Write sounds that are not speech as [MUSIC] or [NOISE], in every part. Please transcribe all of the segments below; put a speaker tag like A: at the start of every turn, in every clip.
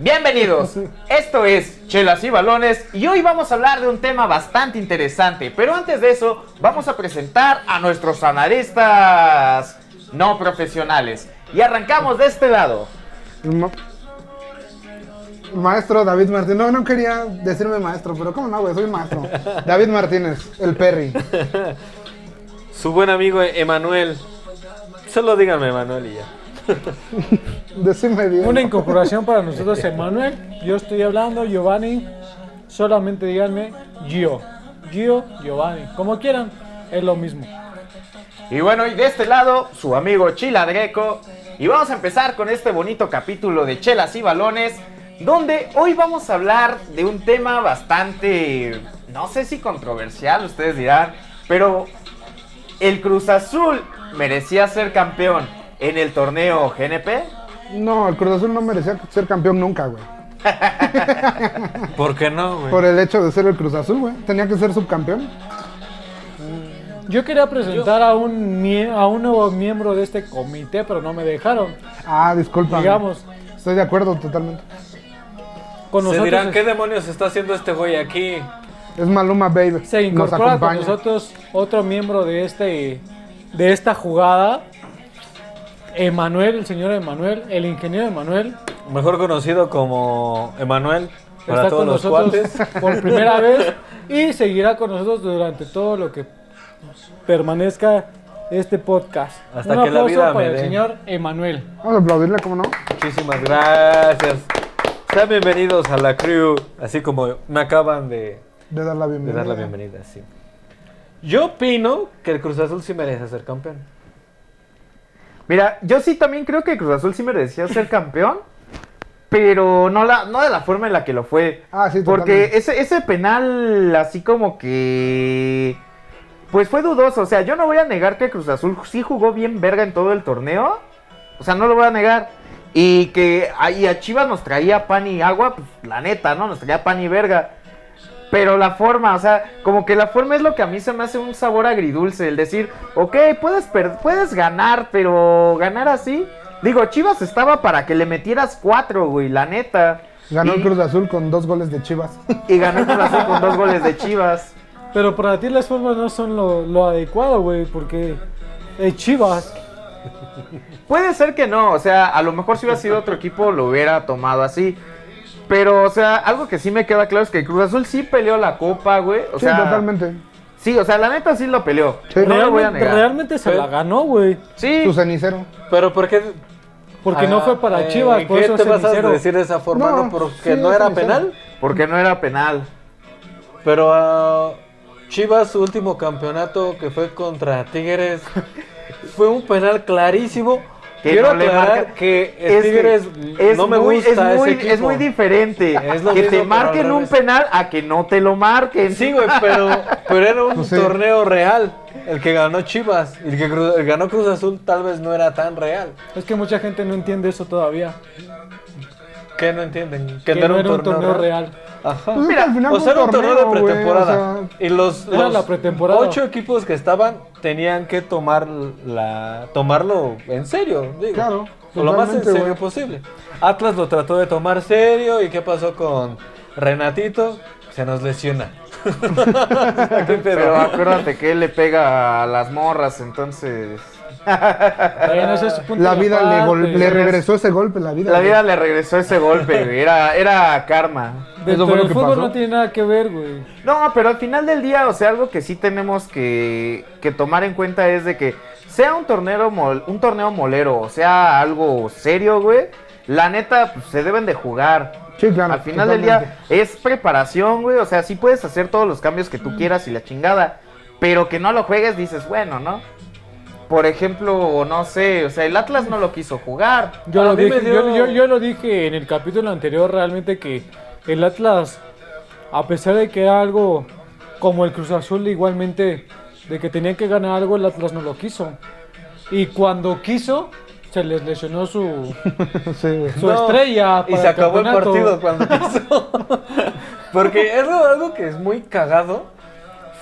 A: Bienvenidos, [LAUGHS] esto es Chelas y Balones y hoy vamos a hablar de un tema bastante interesante, pero antes de eso vamos a presentar a nuestros analistas no profesionales y arrancamos de este lado.
B: Ma- Maestro David Martínez. No, no quería decirme maestro, pero ¿cómo no, güey? Soy maestro. [LAUGHS] David Martínez, el Perry.
C: Su buen amigo Emanuel. Solo díganme Emanuel y ya. [LAUGHS]
B: Decime bien.
D: Una incorporación para nosotros, Emanuel. Yo estoy hablando, Giovanni. Solamente díganme Gio. Gio, Giovanni. Como quieran, es lo mismo.
A: Y bueno, y de este lado, su amigo Chila Greco. Y vamos a empezar con este bonito capítulo de Chelas y Balones, donde hoy vamos a hablar de un tema bastante, no sé si controversial, ustedes dirán, pero el Cruz Azul merecía ser campeón en el torneo GNP.
B: No, el Cruz Azul no merecía ser campeón nunca, güey. [LAUGHS]
C: ¿Por qué no, güey?
B: Por el hecho de ser el Cruz Azul, güey. Tenía que ser subcampeón.
D: Yo quería presentar a un, mie- a un nuevo miembro de este comité, pero no me dejaron.
B: Ah, disculpa.
D: Digamos,
B: Estoy de acuerdo totalmente.
D: con
C: Se
D: nosotros
C: dirán,
D: es-
C: ¿qué demonios está haciendo este güey aquí?
B: Es Maluma Baby.
D: se
B: Nos
D: incorpora con
B: acompaña.
D: nosotros otro miembro de este de esta jugada. Emanuel, el señor Emanuel, el ingeniero Emanuel,
C: Mejor conocido como Emanuel para
D: está
C: todos
D: con
C: los
D: nosotros
C: cuates.
D: por primera [LAUGHS] vez y seguirá con nosotros durante todo lo que permanezca este podcast.
C: Hasta
D: Un
C: que la
D: aplauso
C: vida me
D: para el
C: dé.
D: señor Emanuel.
B: Vamos a aplaudirle, ¿cómo no?
C: Muchísimas gracias. Sean bienvenidos a la crew, así como me acaban de,
B: De dar la
C: de
B: bienvenida.
C: dar la bienvenida. Sí. Yo opino que el Cruz Azul sí merece ser campeón.
A: Mira, yo sí también creo que Cruz Azul sí merecía ser campeón, pero no, la, no de la forma en la que lo fue.
B: Ah, sí,
A: Porque ese, ese penal así como que... Pues fue dudoso, o sea, yo no voy a negar que Cruz Azul sí jugó bien verga en todo el torneo. O sea, no lo voy a negar. Y que ahí a Chivas nos traía pan y agua, pues la neta, ¿no? Nos traía pan y verga. Pero la forma, o sea, como que la forma es lo que a mí se me hace un sabor agridulce. El decir, ok, puedes, per- puedes ganar, pero ganar así. Digo, Chivas estaba para que le metieras cuatro, güey, la neta.
B: Ganó
A: y,
B: el Cruz Azul con dos goles de Chivas. [LAUGHS]
A: Y ganó el Cruz Azul con dos goles de Chivas.
D: Pero para ti las formas no son lo, lo adecuado, güey, porque eh, Chivas
A: Puede ser que no, o sea, a lo mejor si hubiera sido otro equipo lo hubiera tomado así. Pero, o sea, algo que sí me queda claro es que Cruz Azul sí peleó la copa, güey. O
B: sí,
A: sea,
B: totalmente.
A: Sí, o sea, la neta sí lo peleó.
B: Sí.
A: no lo voy a
D: realmente,
A: negar.
D: realmente se
C: Pero-
D: la ganó, güey.
A: Sí,
B: Su cenicero.
C: Pero ¿por qué?
D: Porque
C: Ah,
D: no fue para
C: eh,
D: Chivas, por
C: ¿Qué
D: eso
C: te vas a decir de esa forma?
B: No,
C: No, porque
B: sí,
C: no era
B: cenicero.
C: penal.
A: porque no era penal.
C: Pero ah, Chivas, su último campeonato que fue contra Tigres, [LAUGHS] fue un penal clarísimo.
A: Que
C: Quiero
A: no le marca-
C: que
A: Es
C: Tigres
A: es
C: no me
A: muy,
C: gusta
A: es muy,
C: ese equipo.
A: es muy diferente [LAUGHS]
C: Es
A: que
C: mismo,
A: te marquen un penal a que no te lo marquen.
C: Sí, güey, pero, [LAUGHS] pero era un
B: Pues sí.
C: torneo real. El que ganó Chivas y el que el ganó Cruz Azul tal vez no era tan real.
D: Es que mucha gente no entiende eso todavía.
C: ¿Qué no entienden?
D: Que no era un torneo real.
C: Ajá.
B: Pues
A: Mira,
B: al final
C: O sea, era un torneo de pretemporada.
B: o sea,
C: y los,
D: Era
C: los
D: la pretemporada.
C: ocho equipos que estaban tenían que tomar la, tomarlo en serio. Digo,
B: Claro,
C: o lo más en serio posible. Atlas lo trató de tomar serio. ¿Y qué pasó con Renatito? Se nos lesiona. [LAUGHS] [LAUGHS]
A: Pero acuérdate que él le pega a las morras, entonces...
D: Bueno, ese es su punto
B: La vida le,
D: aparte.
B: gol- le regresó ese golpe, la vida.
A: La
B: güey.
A: vida le regresó ese golpe, güey. Era, era karma.
B: Eso fue lo que
D: fútbol
B: pasó.
D: no tiene nada que ver, güey.
A: No, pero al final del día, o sea, algo que sí tenemos que, que tomar en cuenta es de que sea un torneo, mol- un torneo molero, o sea, algo serio, güey. La neta, pues, se deben de jugar.
B: Sí, claro.
A: Al final del día es preparación, güey. O sea, sí puedes hacer todos los cambios que tú quieras y la chingada. Pero que no lo juegues, dices, bueno, ¿no? Por ejemplo, no sé, o sea, el Atlas no lo quiso jugar.
D: Yo, lo dije,
C: dio-
D: yo, yo- yo lo dije en el capítulo anterior realmente que el Atlas, a pesar de que era algo como el Cruz Azul, igualmente de que tenía que ganar algo, el Atlas no lo quiso. Y cuando quiso, se les lesionó su, [LAUGHS]
B: Sí,
D: su
C: No,
D: estrella.
C: Y se
D: el
C: acabó el partido cuando [LAUGHS] quiso. Porque es algo, algo que es muy cagado.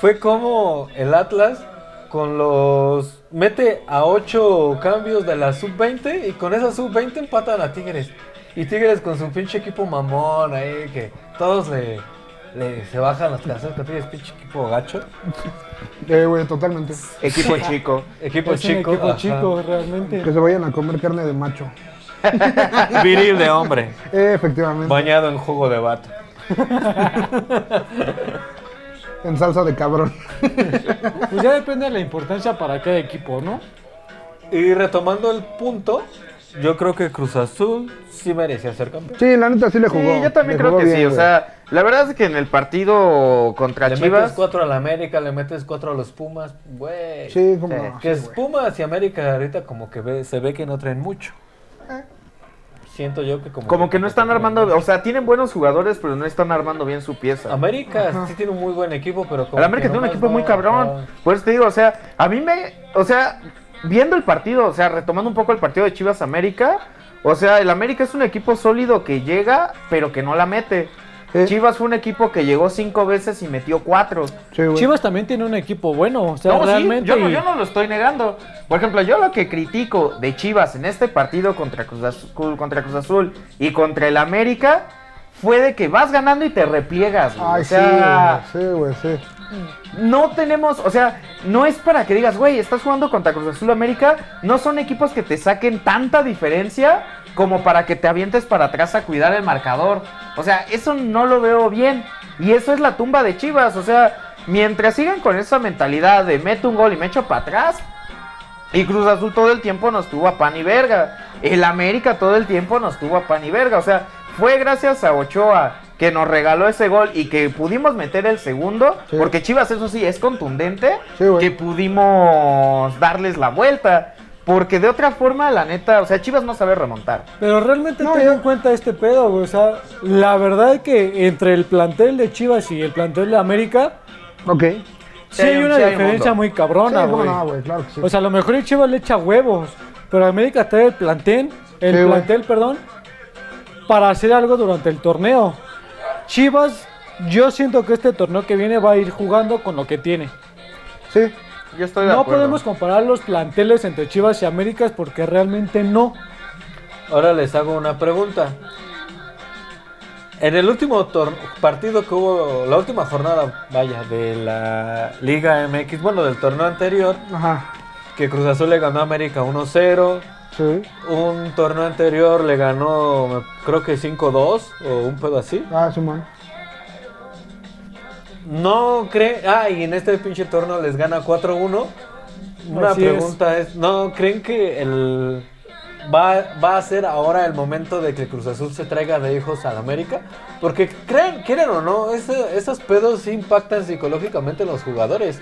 C: Fue como el Atlas con los. Mete a 8 cambios de la sub-20 y con esa sub-20 empatan a Tigres. Y Tigres con su pinche equipo mamón ahí, que todos le, le- se bajan las canciones que Tigres pinche equipo gacho.
B: Eh, güey, totalmente.
A: Equipo chico.
C: Equipo
D: es
C: chico.
D: un equipo
C: ajá.
D: chico, realmente.
B: Que se vayan a comer carne de macho. [LAUGHS]
C: Viril de hombre.
B: Eh, efectivamente.
C: Bañado en jugo de vato. [LAUGHS]
B: En salsa de cabrón.
D: Pues ya depende de la importancia para cada equipo, ¿no?
C: Y retomando el punto, yo creo que Cruz Azul sí merecía ser campeón.
B: Sí, la neta sí le jugó.
A: Sí, yo también
B: Le
A: creo que
B: bien,
A: sí. O sea, la verdad es que en el partido contra
C: Le
A: Chivas.
C: metes cuatro a la América, le metes cuatro a los Pumas, güey.
B: Sí, como
A: Sí.
B: no.
C: Que
B: sí,
C: es
B: güey.
C: Pumas y América ahorita como que ve- se ve que no traen mucho. Siento yo que como...
A: Como que no están armando, o sea, tienen buenos jugadores, pero no están armando bien su pieza.
C: América sí tiene un muy buen equipo, pero como
A: El América tiene un equipo muy cabrón. Por eso te digo, o sea, a mí me. O sea, viendo el partido, o sea, retomando un poco el partido de Chivas América, o sea, el América es un equipo sólido que llega, pero que no la mete.
B: Sí.
A: Chivas fue un equipo que llegó cinco veces y metió cuatro.
B: Sí.
D: Chivas también tiene un equipo bueno, o sea,
A: No, sí,
D: realmente.
A: yo, no,
D: y-
A: yo no lo estoy negando. Por ejemplo, yo lo que critico de Chivas en este partido contra Cruz Azul, contra Cruz Azul y contra el América fue de que vas ganando y te repliegas. güey.
B: Ay,
A: o sea,
B: sí, güey, sí, güey, sí.
A: no tenemos, o sea, no es para que digas, güey, estás jugando contra Cruz Azul América, no son equipos que te saquen tanta diferencia como para que te avientes para atrás a cuidar el marcador. O sea, eso no lo veo bien. Y eso es la tumba de Chivas. O sea, mientras sigan con esa mentalidad de meto un gol y me echo para atrás. Y Cruz Azul todo el tiempo nos tuvo a pan y verga. El América todo el tiempo nos tuvo a pan y verga. O sea, fue gracias a Ochoa que nos regaló ese gol y que pudimos meter el segundo.
B: Sí.
A: Porque Chivas, eso sí, es contundente.
B: Sí,
A: que pudimos darles la vuelta. Porque de otra forma, la neta, o sea, Chivas no sabe remontar.
D: Pero realmente
B: No,
D: ten en cuenta este pedo, güey. O sea, la verdad es que entre el plantel de Chivas y el plantel de América,
B: Ok.
D: sí,
A: hay
D: hay
A: un-
D: una
A: sí
D: diferencia muy
B: Sí,
D: cabrona, güey.
B: no, güey, claro que sí.
D: O sea, a lo mejor el Chivas le echa huevos, pero América trae el plantel, el
B: Sí,
D: plantel, perdón, para hacer algo durante el torneo. Chivas, yo siento que este torneo que viene va a ir jugando con lo que tiene.
B: sí.
A: Yo estoy de
D: No
A: acuerdo.
D: podemos comparar los planteles entre Chivas y Américas porque realmente no.
C: Ahora les hago una pregunta. En el último partido que hubo, la última jornada, vaya, de la Liga MX, bueno, del torneo anterior,
B: Ajá.
C: que Cruz Azul le ganó a América 1-0,
B: Sí.
C: un torneo anterior le ganó, creo que 5-2 o un pedo así.
B: Ah, Simón.
C: No creen, ah, y en este pinche torneo les gana 4-1. Una
D: Así
C: pregunta es. ¿no creen que el va, va a ser ahora el momento de que Cruz Azul se traiga de hijos a la América? Porque creen, quieren o no, ese- esos pedos sí impactan psicológicamente en los jugadores.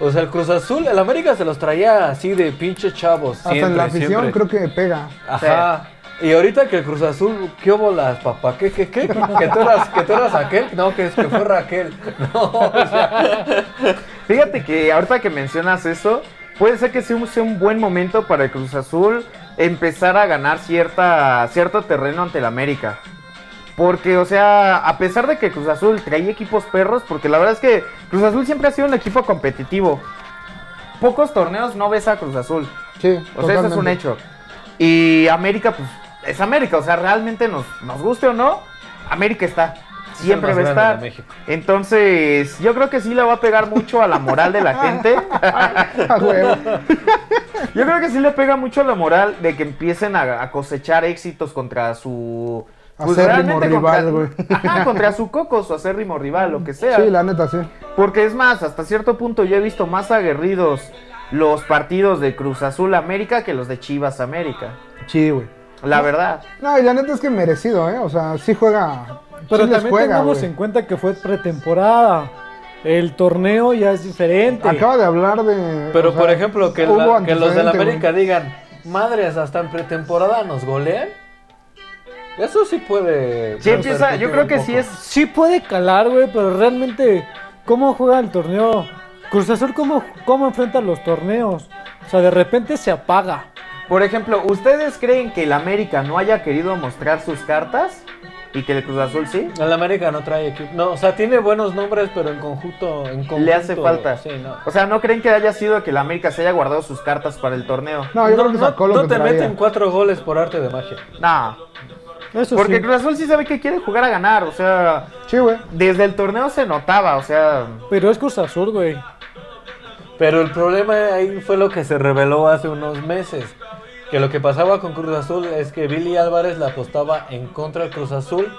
C: O sea, el Cruz Azul, el América se los traía así de pinche chavos.
B: Hasta en la afición
C: siempre.
B: creo que pega.
C: Ajá. Y ahorita que el Cruz Azul, ¿qué hubo las papá? ¿Qué, qué, qué? ¿Que tú eras, que tú eras aquel? No, que, es que fue Raquel. [LAUGHS] No, o sea,
A: Fíjate que ahorita que mencionas eso, puede ser que sea un, sea un buen momento para el Cruz Azul empezar a ganar cierta, cierto terreno ante el América. Porque, o sea, a pesar de que Cruz Azul trae equipos perros, porque la verdad es que Cruz Azul siempre ha sido un equipo competitivo. Pocos torneos no ves a Cruz Azul.
B: Sí.
A: O sea, eso es un hecho. Y América, pues, es América. O sea, realmente nos, nos guste o no, América está. Siempre
C: Es
A: va a estar. Entonces, yo creo que sí le va a pegar mucho a la moral de la [LAUGHS] gente.
B: Huevo. [LAUGHS]
A: Yo creo que sí le pega mucho a la moral de que empiecen a, a cosechar éxitos contra su. pues, realmente
B: rival, güey.
A: contra, Ajá, contra su coco, su acérrimo rival, lo que sea.
B: Sí, la neta, sí.
A: Porque es más, hasta cierto punto yo he visto más aguerridos los partidos de Cruz Azul América que los de Chivas América.
B: Sí, güey.
A: La verdad.
B: No, y la neta es que merecido, ¿eh? O sea, sí juega.
D: Pero
B: sí
D: también
B: juega,
D: tengamos
B: güey.
D: en cuenta que fue pretemporada. El torneo ya es diferente.
B: Acaba de hablar de.
C: Pero
B: o sea,
C: por ejemplo, que,
B: hubo
C: la- que los de la América
B: güey.
C: digan, madres, hasta en pretemporada nos golean. Eso sí puede.
A: Sí, empieza, yo creo que
C: poco.
A: sí es.
D: Sí puede calar, güey, pero realmente, ¿cómo juega el torneo? Cruz Azul, ¿cómo, ¿cómo enfrenta los torneos? O sea, de repente se apaga.
A: Por ejemplo, ¿ustedes creen que el América no haya querido mostrar sus cartas? ¿Y que el Cruz Azul sí?
C: El América no trae equipo. No, o sea, tiene buenos nombres, pero en conjunto. En conjunto
A: Le hace falta.
C: Sí, no.
A: O sea, ¿no creen que haya sido que el América se haya guardado sus cartas para el torneo?
B: No, yo
C: no,
B: creo que
C: no-
B: sacó lo
C: no
B: que
C: te
B: traía.
C: meten cuatro goles por arte de magia.
A: No.
D: Eso
A: Porque
D: sí.
A: Cruz Azul sí sabe que quiere jugar a ganar, o sea,
B: Sí, güey.
A: desde el torneo se notaba, o sea,
D: Pero es Cruz Azul, güey.
C: Pero el problema ahí fue lo que se reveló hace unos meses. Que lo que pasaba con Cruz Azul es que Billy Álvarez la apostaba en contra del Cruz Azul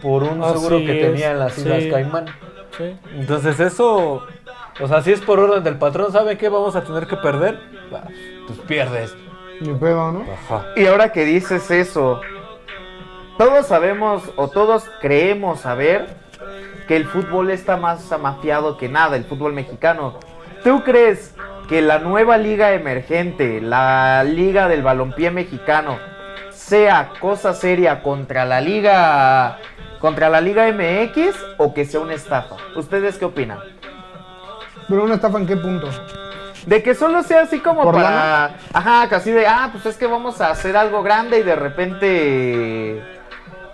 C: por un
D: Así
C: seguro que
D: es,
C: tenía en las Islas
D: sí.
C: Caimán.
D: Sí.
C: Entonces eso, o sea, si es por orden del patrón, ¿saben qué vamos a tener que perder? Bah, Pues pierdes.
B: Ni pedo, ¿no?
C: Ajá.
A: y ahora que dices eso, todos sabemos o todos creemos saber que el fútbol está más amafiado que nada, el fútbol mexicano. ¿Tú crees que la nueva liga emergente, la liga del balompié mexicano, sea cosa seria contra la liga contra la liga MX o que sea una estafa? ¿Ustedes qué opinan?
B: Pero una estafa en qué punto?
A: De que solo sea así como
B: ¿Por
A: para. Ajá, casi de. Ah, pues es que vamos a hacer algo grande y de repente.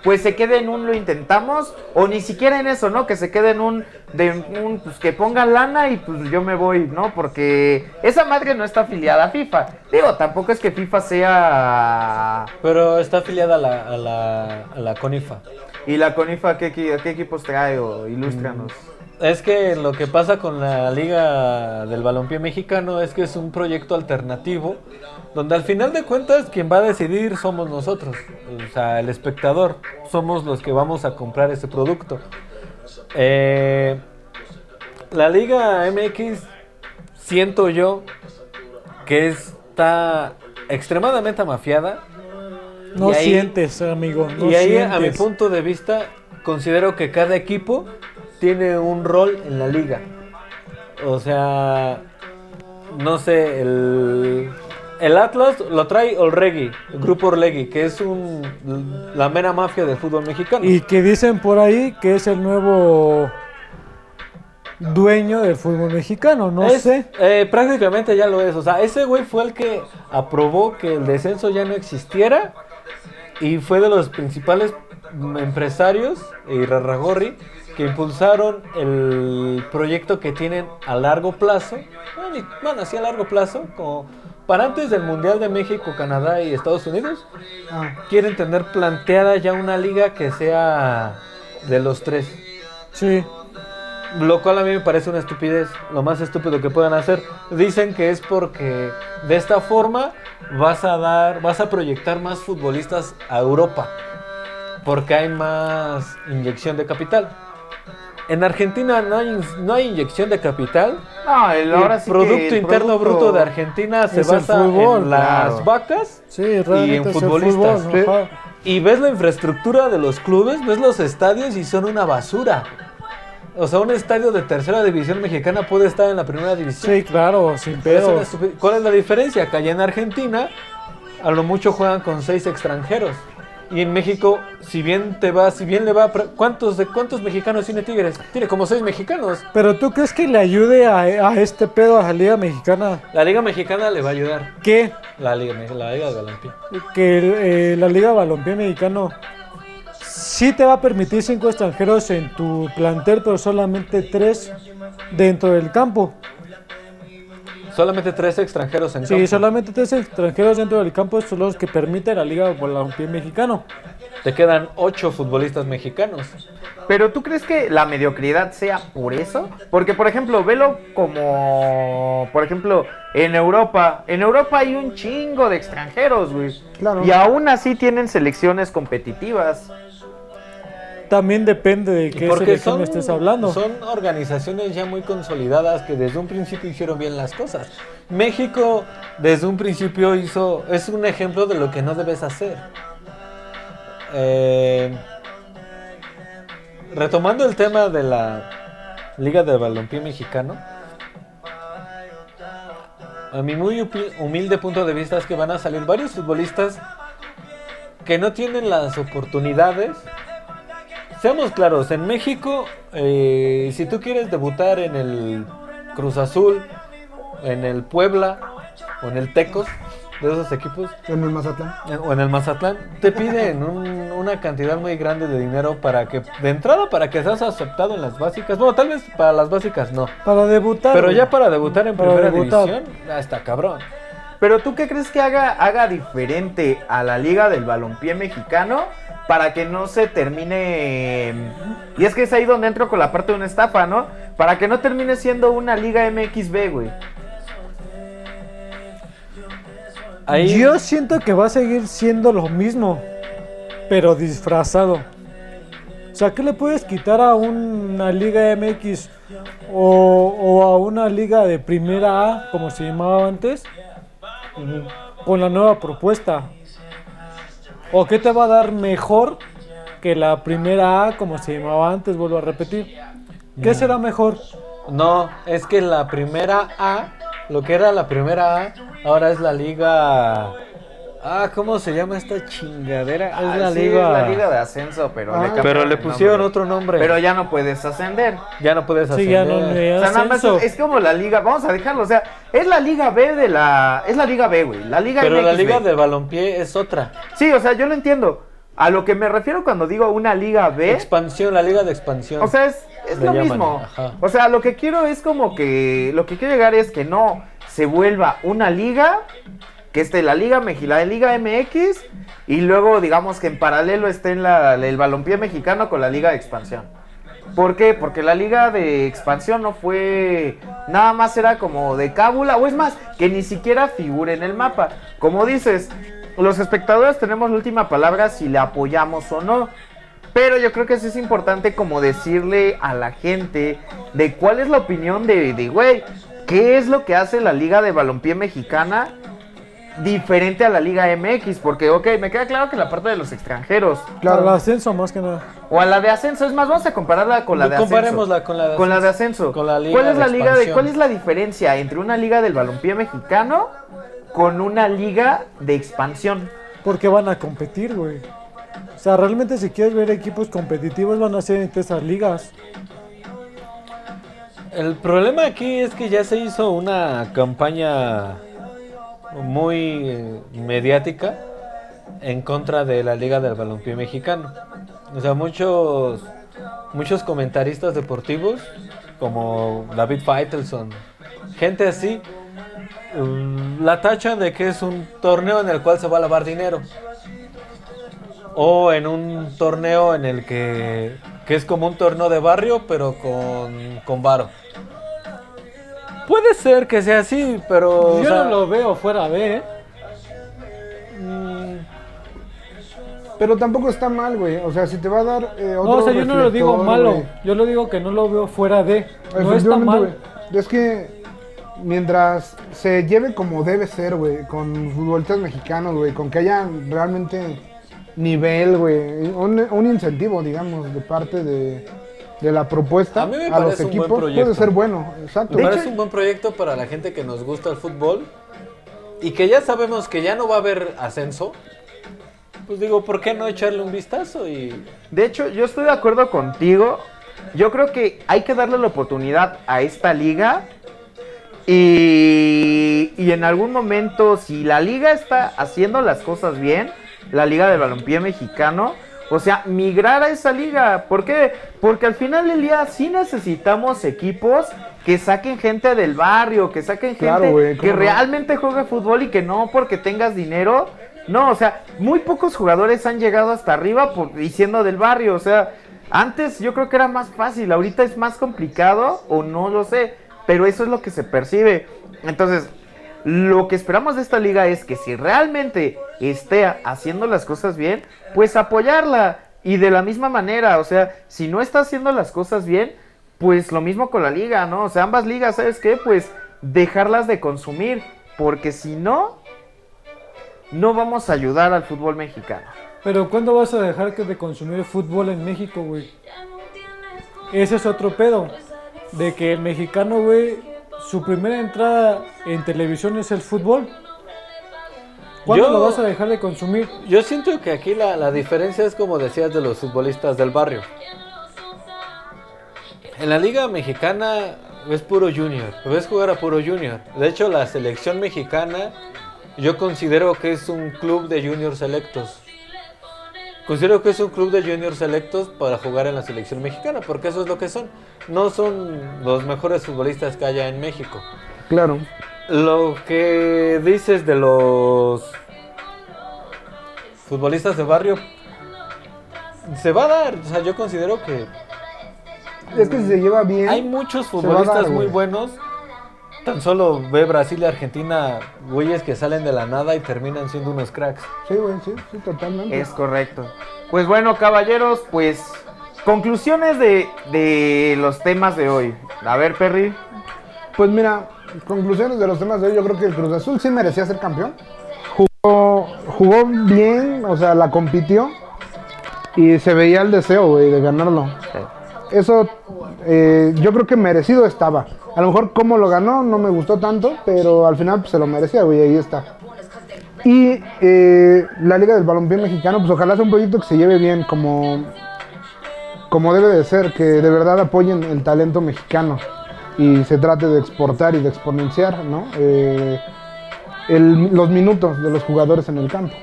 A: Pues se quede en un lo intentamos. O ni siquiera en eso, ¿no? Que se quede en un. De un. Pues que pongan lana y pues yo me voy, ¿no? Porque esa madre no está afiliada a FIFA. Digo, tampoco es que FIFA sea.
C: Pero está afiliada a la, a la, a la CONIFA.
A: ¿Y la CONIFA qué, qué equipos trae? O ilústranos.
C: Es que lo que pasa con la Liga del Balompié Mexicano es que es un proyecto alternativo donde al final de cuentas quien va a decidir somos nosotros, o sea, el espectador, somos los que vamos a comprar ese producto. Eh, la Liga MX siento yo que está extremadamente amafiada
D: No
C: ahí-
D: sientes, amigo. No
C: y ahí, a mi punto de vista, considero que cada equipo tiene un rol en la liga. O sea, no sé, el, el Atlas lo trae Olregui, el grupo Orlegui, que es un, la mera mafia del fútbol mexicano.
D: Y que dicen por ahí que es el nuevo dueño del fútbol mexicano, no
C: Es-
D: sé.
C: eh, prácticamente ya lo es. O sea, ese güey fue el que aprobó que el descenso ya no existiera y fue de los principales empresarios, y Rarragorri, que impulsaron el proyecto que tienen a largo plazo. Bueno, así a largo plazo, como para antes del Mundial de México, Canadá y Estados Unidos,
B: Ah,
C: quieren tener planteada ya una liga que sea de los tres.
D: Sí.
C: Lo cual a mí me parece una estupidez, lo más estúpido que puedan hacer. Dicen que es porque de esta forma vas a dar, vas a proyectar más futbolistas a Europa, porque hay más inyección de capital. En Argentina no hay, no hay inyección de capital.
A: No, el,
C: El
A: ahora sí que
C: Producto
A: el
C: Interno
A: producto-
C: Bruto de Argentina se basa
D: fútbol,
C: en las
A: claro.
C: vacas
D: Sí,
C: y en futbolistas.
D: fútbol.
C: Y ves la infraestructura de los clubes, ves los estadios y son una basura. O sea, un estadio de tercera división mexicana puede estar en la primera división.
D: Sí, claro, sin pedo.
C: ¿Cuál es la diferencia? Que allá en Argentina, a lo mucho juegan con seis extranjeros. Y en México, si bien te va, si bien le va, pre- ¿cuántos, de cuántos mexicanos tiene Tigres? Tiene como seis mexicanos.
D: Pero tú crees que le ayude a, a este pedo a la Liga Mexicana
C: La Liga Mexicana le va a ayudar.
D: que,
C: La Liga, la Liga de Balompié.
D: que eh, la Liga Balompié Mexicano sí te va a permitir cinco extranjeros en tu plantel, pero solamente tres dentro del campo.
C: Solamente tres extranjeros en
D: Sí,
C: campo.
D: solamente tres extranjeros dentro del campo son los que permite la Liga Balompié Mexicano.
C: Te quedan ocho futbolistas mexicanos.
A: Pero ¿tú crees que la mediocridad sea por eso? Porque, por ejemplo, velo como, por ejemplo, en Europa. En Europa hay un chingo de extranjeros, güey.
B: Claro.
A: Y aún así tienen selecciones competitivas.
D: También depende de qué selección estés hablando.
C: son organizaciones ya muy consolidadas que desde un principio hicieron bien las cosas. México desde un principio hizo, es un ejemplo de lo que no debes hacer. Eh, retomando el tema de la Liga de Balompié Mexicano, a mi muy humilde punto de vista es que van a salir varios futbolistas que no tienen las oportunidades Seamos claros, en México, eh, si tú quieres debutar en el Cruz Azul, en el Puebla o en el Tecos, de esos equipos,
B: en el Mazatlán.
C: eh, o en el Mazatlán, te piden un- una cantidad muy grande de dinero para que, de entrada, para que seas aceptado en las básicas. Bueno, tal vez para las básicas no.
D: Para debutar.
C: Pero ya para debutar en
D: Para
C: primera
D: debutar.
C: división, ya está cabrón.
A: Pero tú qué crees que haga, haga diferente a la liga del balompié mexicano para que no se termine... Y es que es ahí donde entro con la parte de una estafa, ¿no? Para que no termine siendo una liga MXB, güey.
C: Ahí,
D: Yo siento que va a seguir siendo lo mismo, pero disfrazado. O sea, ¿qué le puedes quitar a una liga MX o, o a una liga de primera A, como se llamaba antes, con la nueva propuesta? ¿O qué te va a dar mejor que la primera A, como se llamaba antes? Vuelvo a repetir. ¿Qué será mejor?
C: No, es que la primera A, lo que era la primera A, ahora es la liga. Ah, ¿cómo se llama esta chingadera? Es
A: Ah,
C: la
A: sí,
C: liga.
A: es la liga de ascenso, pero
B: Ah.
A: le cambiaron
C: Pero le pusieron
A: nombre.
C: otro nombre.
A: Pero ya no puedes ascender.
C: ya no puedes hacer.
D: Sí, ya no le
A: O sea, nada más es, es como la liga, vamos a dejarlo, o sea, es la liga B de la, es la liga B, güey, la liga
C: Pero la liga del balompié es otra.
A: Sí, o sea, yo lo entiendo. A lo que me refiero cuando digo una liga B,
C: Expansión, la liga de expansión.
A: o sea, es, es lo
C: llaman,
A: mismo.
C: ajá.
A: O sea, lo que quiero es como que, lo que quiero llegar es que no se vuelva una liga, que esté la liga la liga MX, y luego digamos que en paralelo esté en la, el balompié mexicano con la liga de expansión. ¿Por qué? Porque la liga de expansión no fue. Nada más era como de cábula, o es más, que ni siquiera figure en el mapa. Como dices, los espectadores tenemos la última palabra si le apoyamos o no. Pero yo creo que sí es importante como decirle a la gente de cuál es la opinión de, de güey, qué es lo que hace la liga de balompié mexicana diferente a la liga MX. Porque, ok, me queda claro que la parte de los extranjeros
B: Claro.
D: Al ascenso más que nada.
A: o a la de ascenso, es más, vamos a compararla con la de ascenso.
C: Comparémosla con la de
A: Con la de
C: ascenso.
A: ascenso.
C: Con la liga
A: ¿Cuál es
C: de
A: la liga de cuál es la diferencia entre una liga del balompié mexicano con una liga de expansión?
D: Porque van a competir, güey. O sea, realmente si quieres ver equipos competitivos van a ser entre esas ligas.
C: El problema aquí es que ya se hizo una campaña muy eh, mediática en contra de la Liga del Balompié Mexicano. O sea, muchos muchos comentaristas deportivos como David Faitelson, gente así, mm, la tachan de que es un torneo en el cual se va a lavar dinero. O en un torneo en el que, que es como un torneo de barrio, pero con, con varo. Puede ser que sea así, pero... o
D: Yo
C: sea,
D: no lo veo fuera de, ¿eh?
C: mm,
B: Pero tampoco está mal, güey. O sea, si te va a dar eh, otro
D: No, o sea, yo no lo digo malo.
B: güey.
D: Yo lo digo que no lo veo fuera de. No está mal.
B: güey. Es que mientras se lleve como debe ser, güey, con futbolistas mexicanos, güey, con que haya realmente nivel, güey, un, un incentivo, digamos, de parte de, de la propuesta
C: A mí me
B: los
C: parece un buen
B: equipos,
C: proyecto.
B: puede ser bueno, exacto.
C: Me parece un buen proyecto para la gente que nos gusta el fútbol y que ya sabemos que ya no va a haber ascenso. Pues digo, ¿por qué no echarle un vistazo? Y
A: De hecho, yo estoy de acuerdo contigo. Yo creo que hay que darle la oportunidad a esta liga. Y, y en algún momento, si la liga está haciendo las cosas bien, la liga del balompié mexicano, o sea, migrar a esa liga. ¿Por qué? Porque al final del día sí necesitamos equipos que saquen gente del barrio, que saquen gente
B: Claro,
A: que realmente juegue fútbol y que no porque tengas dinero. No, o sea, muy pocos jugadores han llegado hasta arriba por, y siendo del barrio. O sea, antes yo creo que era más fácil, ahorita es más complicado o no lo sé. Pero eso es lo que se percibe. Entonces, lo que esperamos de esta liga es que si realmente esté haciendo las cosas bien, pues apoyarla. Y de la misma manera, o sea, si no está haciendo las cosas bien, pues lo mismo con la liga, ¿no? O sea, ambas ligas, ¿sabes qué? Pues dejarlas de consumir. Porque si no, no vamos a ayudar al fútbol mexicano.
D: Pero ¿cuándo vas a dejar que de consumir fútbol en México, güey? Ese es otro pedo. De que el mexicano, güey, su primera entrada en televisión es el fútbol. ¿Cuándo
C: Yo-
D: lo vas a dejar de consumir?
C: yo siento que aquí la, la diferencia es como decías de los futbolistas del barrio. En la liga mexicana ves puro junior, ves jugar a puro junior. De hecho, la selección mexicana yo considero que es un club de junior selectos. Considero que es un club de junior selectos para jugar en la selección mexicana, porque eso es lo que son. No son los mejores futbolistas que haya en México.
B: Claro.
C: Lo que dices de los futbolistas de barrio se va a dar. O sea, yo considero que
B: Es que si se lleva bien.
C: hay muchos futbolistas
B: dar,
C: muy buenos. Tan solo ve Brasil y Argentina, güeyes que salen de la nada y terminan siendo unos cracks.
B: Sí, güey, sí, sí, totalmente.
A: Es correcto. Pues bueno, caballeros, pues conclusiones de, de los temas de hoy. A ver, Perry.
B: Pues mira, conclusiones de los temas de hoy, yo creo que el Cruz Azul sí merecía ser campeón. Jugó, jugó bien, o sea, la compitió y se veía el deseo, güey, de ganarlo. Eso eh, yo creo que merecido estaba. A lo mejor cómo lo ganó no me gustó tanto, pero al final pues, se lo merecía, güey, ahí está. Y eh, la Liga del Balompié Mexicano, pues ojalá sea un proyecto que se lleve bien, como, como debe de ser, que de verdad apoyen el talento mexicano y se trate de exportar y de exponenciar, ¿no? Eh, el- los minutos de los jugadores en el campo.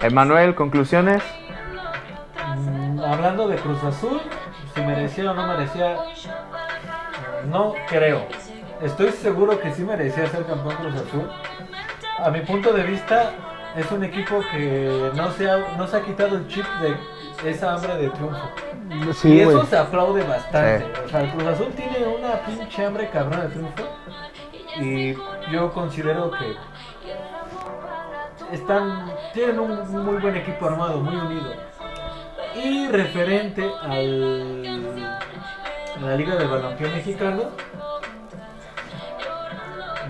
A: Emanuel, conclusiones.
C: Mm, Hablando de Cruz Azul, si merecía o no merecía, no creo. Estoy seguro que sí merecía ser campeón Cruz Azul. A mi punto de vista, es un equipo que no se ha, no se ha quitado el chip de esa hambre de triunfo. Y eso se aplaude bastante.
A: Sí.
C: O sea, el Cruz Azul tiene una pinche hambre cabrón de triunfo. Y yo considero que están tienen un muy buen equipo armado, muy unido. Y referente al, a la Liga de Balompié Mexicano,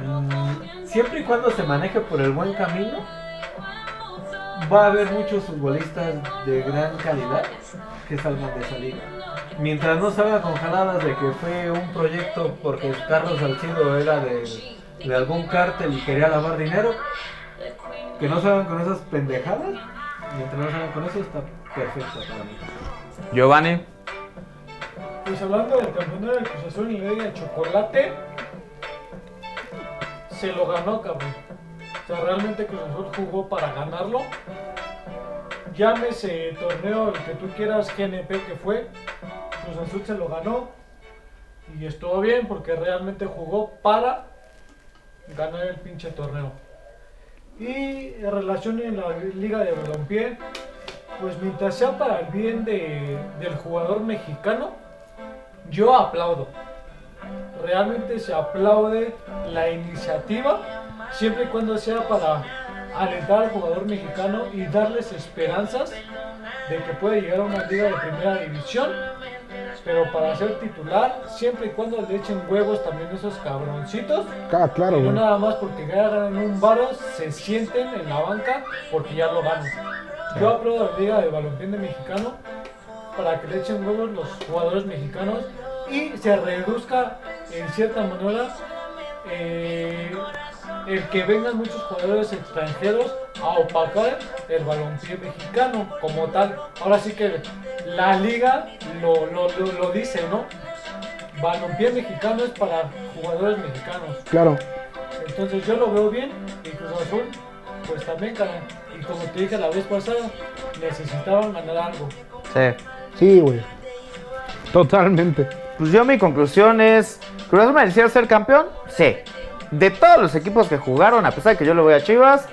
C: mm, siempre y cuando se maneje por el buen camino, va a haber muchos futbolistas de gran calidad que salgan de esa liga. Mientras no salga con jaladas de que fue un proyecto porque Carlos Salcido era de, de algún cártel y quería lavar dinero, que no salgan con esas pendejadas. Mientras no salgan con eso, está perfecto para mí.
A: Giovanni.
D: Pues hablando del campeonato del Cruz Azul y Liga de Chocolate, se lo ganó, cabrón. O sea, realmente Cruz Azul jugó para ganarlo. Llámese torneo el que tú quieras, GNP que fue. Cruz Azul se lo ganó. Y estuvo bien porque realmente jugó para ganar el pinche torneo. Y en relación en la Liga de Balompié, pues mientras sea para el bien de- del jugador mexicano, yo aplaudo. Realmente se aplaude la iniciativa, siempre y cuando sea para alentar al jugador mexicano y darles esperanzas de que puede llegar a una liga de primera división, pero para ser titular, siempre y cuando le echen huevos también esos cabroncitos,
B: Ah, claro,
D: y no
B: güey.
D: nada más porque ganan un varo, se sienten en la banca porque ya lo ganan. Yo aplaudo a la Liga de Balompié de Mexicano para que le echen huevos los jugadores mexicanos y se reduzca en cierta manera eh, el que vengan muchos jugadores extranjeros a opacar el balompié mexicano como tal. Ahora sí que la liga lo, lo, lo, lo dice, ¿no? Balompié mexicano es para jugadores mexicanos.
B: Claro.
D: Entonces yo lo veo bien y Cruz Azul, pues también, cara. Y como te dije la vez pasada, necesitaban ganar algo.
A: Sí.
B: Sí, güey. Totalmente.
A: Pues yo mi conclusión es, ¿Cruz Azul merecía ser campeón? Sí. De todos los equipos que jugaron, a pesar de que yo le voy a Chivas,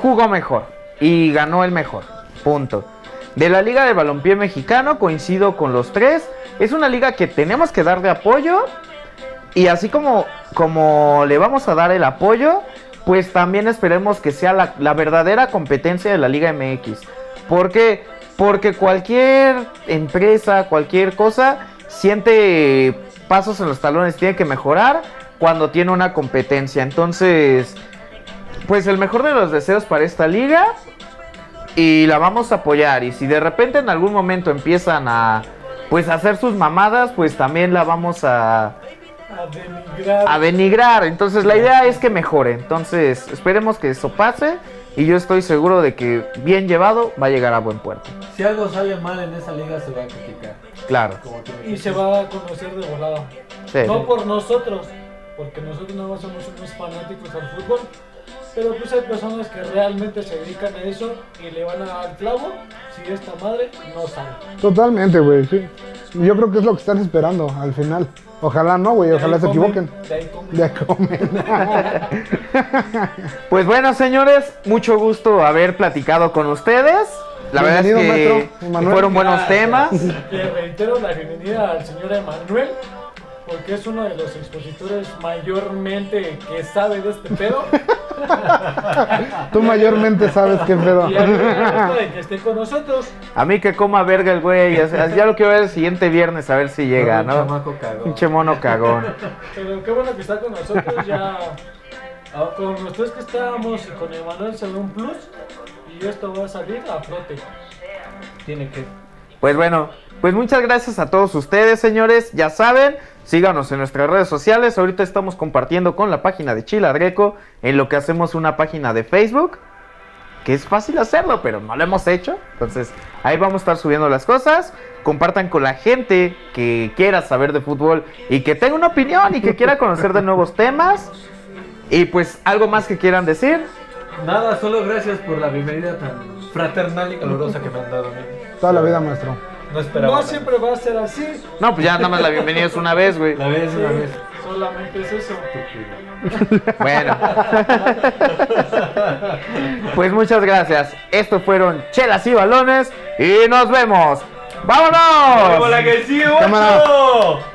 A: jugó mejor y ganó el mejor. Punto. De la Liga de Balompié Mexicano, coincido con los tres. Es una liga que tenemos que dar de apoyo. Y así como, como le vamos a dar el apoyo, pues también esperemos que sea la, la verdadera competencia de la Liga MX. Porque, porque cualquier empresa, cualquier cosa, siente pasos en los talones, tiene que mejorar cuando tiene una competencia. Entonces, pues el mejor de los deseos para esta liga y la vamos a apoyar. Y si de repente en algún momento empiezan a pues hacer sus mamadas, pues también la vamos a,
D: A denigrar.
A: a denigrar. Entonces la idea es que mejore. Entonces esperemos que eso pase y yo estoy seguro de que bien llevado va a llegar a buen puerto.
C: Si algo sale mal en esa liga, se va a criticar.
A: Claro.
D: Y se va a conocer de volada.
A: Sí.
D: No por nosotros, porque nosotros no somos unos fanáticos al fútbol. Pero pues hay personas que realmente se dedican a eso y le van a dar al clavo si esta madre no sale.
B: Totalmente, güey, sí. Yo creo que es lo que están esperando al final. Ojalá no, güey, ojalá se
D: De ahí comen,
B: equivoquen.
D: de ahí comen. [LAUGHS]
A: Pues bueno, señores, mucho gusto haber platicado con ustedes. La verdad es que
B: maestro
A: fueron buenos temas.
D: Le reitero la bienvenida al señor Emanuel, porque es uno de los expositores mayormente que sabe de este pedo. [LAUGHS]
B: Tú mayormente sabes qué pedo.
D: Y a mí me gusta de que esté con nosotros.
A: A mí que coma verga el güey. Ya, ya lo quiero ver el siguiente viernes a ver si llega,
C: Un
A: ¿no?
C: chamaco cagón.
A: Pinche mono cagón.
D: Pero qué bueno que está con nosotros. Ya con los tres que estábamos y con Emanuel se ve un plus. Y esto va a salir a flote.
C: Tiene que.
A: Pues bueno, pues muchas gracias a todos ustedes, señores. Ya saben, síganos en nuestras redes sociales. Ahorita estamos compartiendo con la página de Chila Greco en lo que hacemos una página de Facebook. Que es fácil hacerlo, pero no lo hemos hecho. Entonces, ahí vamos a estar subiendo las cosas. Compartan con la gente que quiera saber de fútbol y que tenga una opinión y que quiera conocer de nuevos temas. Y pues, algo más que quieran decir.
C: Nada, solo gracias por la bienvenida tan fraternal y calurosa que me han dado.
B: Toda la vida, maestro.
C: No esperaba.
D: No
C: nada.
D: siempre va a ser así.
A: No, pues ya nada más la bienvenida es una vez, güey.
C: La vez, una vez.
D: Solamente es eso.
A: Bueno. pues muchas gracias. Estos fueron Chelas y Balones y nos vemos. ¡Vámonos!
C: ¡Hola que sí,
B: Cámara.
C: guacho!